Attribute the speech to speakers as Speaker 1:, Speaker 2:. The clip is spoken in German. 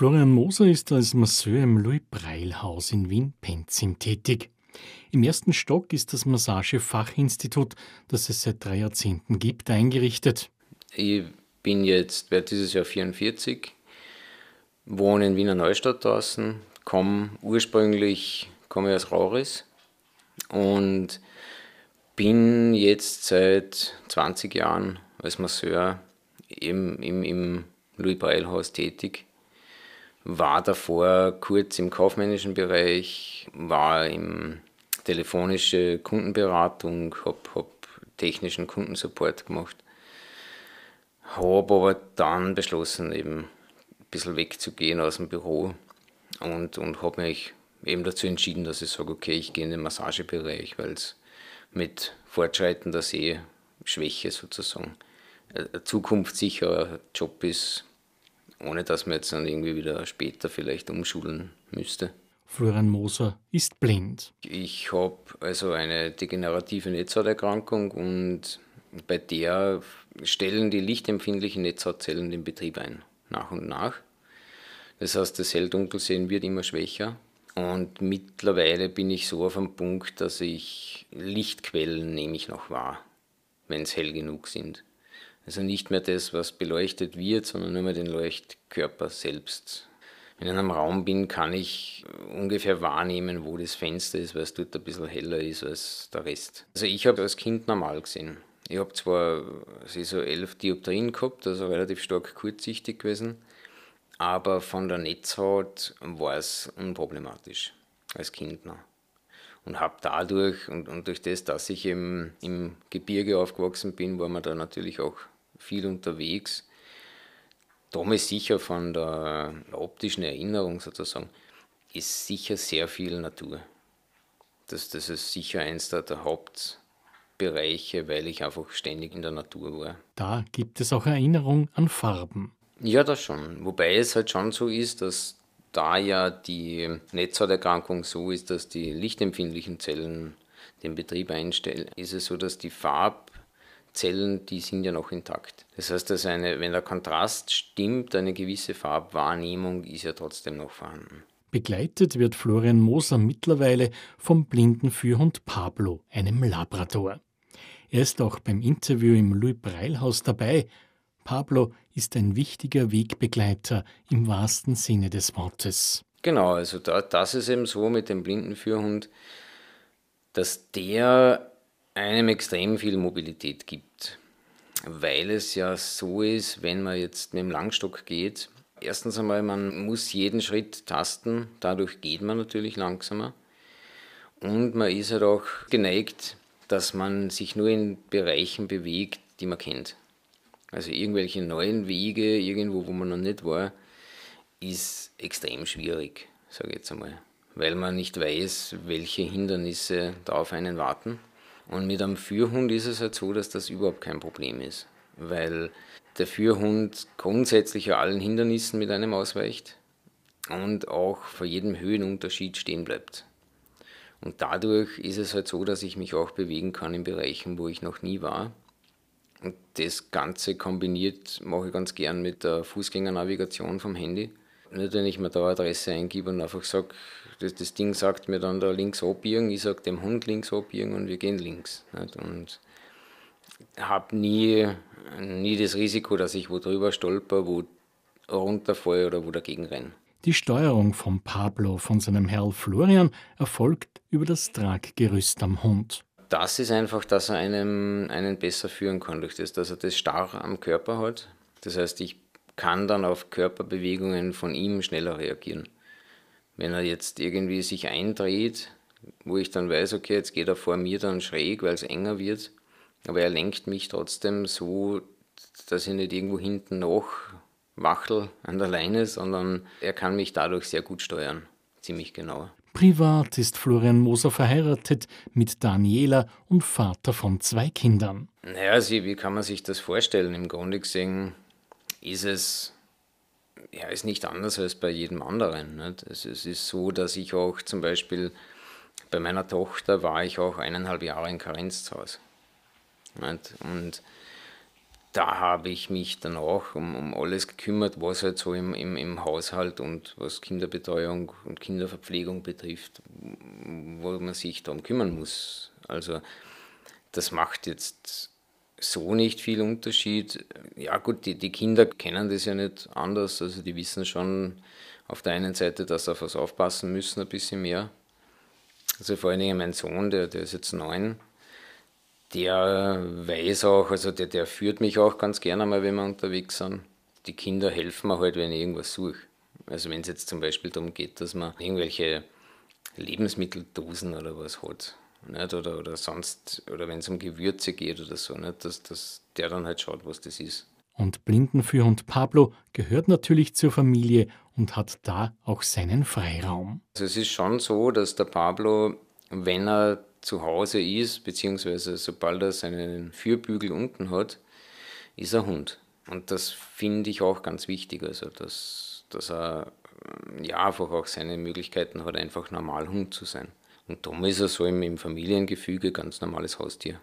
Speaker 1: Florian Moser ist als Masseur im Louis-Breil-Haus in Wien-Penzing tätig. Im ersten Stock ist das Massagefachinstitut, das es seit drei Jahrzehnten gibt, eingerichtet.
Speaker 2: Ich bin jetzt, werde dieses Jahr 44, wohne in Wiener Neustadt draußen, komme ursprünglich komme aus Rauris und bin jetzt seit 20 Jahren als Masseur im, im, im Louis-Breil-Haus tätig. War davor kurz im kaufmännischen Bereich, war im telefonische Kundenberatung, habe hab technischen Kundensupport gemacht. Habe aber dann beschlossen, eben ein bisschen wegzugehen aus dem Büro und, und habe mich eben dazu entschieden, dass ich sage, okay, ich gehe in den Massagebereich, weil es mit fortschreitender Sehschwäche sozusagen ein zukunftssicherer Job ist, ohne dass man jetzt dann irgendwie wieder später vielleicht umschulen müsste.
Speaker 1: Florian Moser ist blind.
Speaker 2: Ich habe also eine degenerative Netzhauterkrankung und bei der stellen die lichtempfindlichen Netzhautzellen den Betrieb ein, nach und nach. Das heißt, das Hell-Dunkelsehen wird immer schwächer und mittlerweile bin ich so auf dem Punkt, dass ich Lichtquellen nehme ich noch wahr, wenn es hell genug sind. Also nicht mehr das, was beleuchtet wird, sondern nur mehr den Leuchtkörper selbst. Wenn ich in einem Raum bin, kann ich ungefähr wahrnehmen, wo das Fenster ist, weil es dort ein bisschen heller ist als der Rest. Also ich habe als Kind normal gesehen. Ich habe zwar so elf Dioptrien gehabt, also relativ stark kurzsichtig gewesen, aber von der Netzhaut war es unproblematisch als Kind noch. Und habe dadurch und, und durch das, dass ich im, im Gebirge aufgewachsen bin, war man da natürlich auch viel unterwegs. Damals sicher von der optischen Erinnerung sozusagen, ist sicher sehr viel Natur. Das, das ist sicher eins der, der Hauptbereiche, weil ich einfach ständig in der Natur war.
Speaker 1: Da gibt es auch Erinnerung an Farben.
Speaker 2: Ja, das schon. Wobei es halt schon so ist, dass da ja die Netzhauterkrankung so ist, dass die lichtempfindlichen Zellen den Betrieb einstellen, ist es so, dass die Farbzellen, die sind ja noch intakt. Das heißt, dass eine, wenn der Kontrast stimmt, eine gewisse Farbwahrnehmung ist ja trotzdem noch vorhanden.
Speaker 1: Begleitet wird Florian Moser mittlerweile vom blinden Führhund Pablo, einem Labrador. Er ist auch beim Interview im Louis-Breil-Haus dabei Pablo ist ein wichtiger Wegbegleiter im wahrsten Sinne des Wortes.
Speaker 2: Genau, also da, das ist eben so mit dem Blindenführhund, dass der einem extrem viel Mobilität gibt. Weil es ja so ist, wenn man jetzt mit dem Langstock geht, erstens einmal, man muss jeden Schritt tasten, dadurch geht man natürlich langsamer. Und man ist halt auch geneigt, dass man sich nur in Bereichen bewegt, die man kennt. Also irgendwelche neuen Wege, irgendwo, wo man noch nicht war, ist extrem schwierig, sage ich jetzt einmal. Weil man nicht weiß, welche Hindernisse da auf einen warten. Und mit einem Führhund ist es halt so, dass das überhaupt kein Problem ist. Weil der Führhund grundsätzlich ja allen Hindernissen mit einem ausweicht und auch vor jedem Höhenunterschied stehen bleibt. Und dadurch ist es halt so, dass ich mich auch bewegen kann in Bereichen, wo ich noch nie war und das Ganze kombiniert mache ich ganz gern mit der Fußgängernavigation vom Handy. Nicht, wenn ich mir da Adresse eingebe und einfach sage, das, das Ding sagt mir dann da links abbiegen, ich sage dem Hund links abbiegen und wir gehen links. Nicht? Und habe nie, nie das Risiko, dass ich wo drüber stolper, wo runterfalle oder wo dagegen renne.
Speaker 1: Die Steuerung von Pablo von seinem Herrn Florian erfolgt über das Traggerüst am Hund
Speaker 2: das ist einfach, dass er einem, einen besser führen kann, durch das, dass er das starr am Körper hat. Das heißt, ich kann dann auf Körperbewegungen von ihm schneller reagieren. Wenn er jetzt irgendwie sich eindreht, wo ich dann weiß, okay, jetzt geht er vor mir dann schräg, weil es enger wird, aber er lenkt mich trotzdem so, dass ich nicht irgendwo hinten noch wachel an der Leine, sondern er kann mich dadurch sehr gut steuern, ziemlich genau.
Speaker 1: Privat ist Florian Moser verheiratet mit Daniela und Vater von zwei Kindern.
Speaker 2: Naja, also wie kann man sich das vorstellen? Im Grunde gesehen ist es ja, ist nicht anders als bei jedem anderen. Nicht? Es, es ist so, dass ich auch zum Beispiel bei meiner Tochter war ich auch eineinhalb Jahre in Karenz zu Hause. Nicht? Und da habe ich mich dann auch um, um alles gekümmert, was halt so im, im, im Haushalt und was Kinderbetreuung und Kinderverpflegung betrifft, wo man sich darum kümmern muss. Also das macht jetzt so nicht viel Unterschied. Ja gut, die, die Kinder kennen das ja nicht anders, also die wissen schon auf der einen Seite, dass sie auf was aufpassen müssen, ein bisschen mehr. Also vor allen Dingen mein Sohn, der, der ist jetzt neun, der weiß auch, also der, der führt mich auch ganz gerne mal, wenn wir unterwegs sind. Die Kinder helfen mir halt, wenn ich irgendwas suche. Also wenn es jetzt zum Beispiel darum geht, dass man irgendwelche Lebensmitteldosen oder was hat. Nicht? Oder, oder sonst, oder wenn es um Gewürze geht oder so, nicht? Dass, dass der dann halt schaut, was das ist.
Speaker 1: Und Blindenführhund Pablo gehört natürlich zur Familie und hat da auch seinen Freiraum.
Speaker 2: Also es ist schon so, dass der Pablo, wenn er zu Hause ist, beziehungsweise sobald er seinen Führbügel unten hat, ist er Hund. Und das finde ich auch ganz wichtig, also dass, dass er ja einfach auch seine Möglichkeiten hat, einfach normal Hund zu sein. Und darum ist er so im, im Familiengefüge ganz normales Haustier.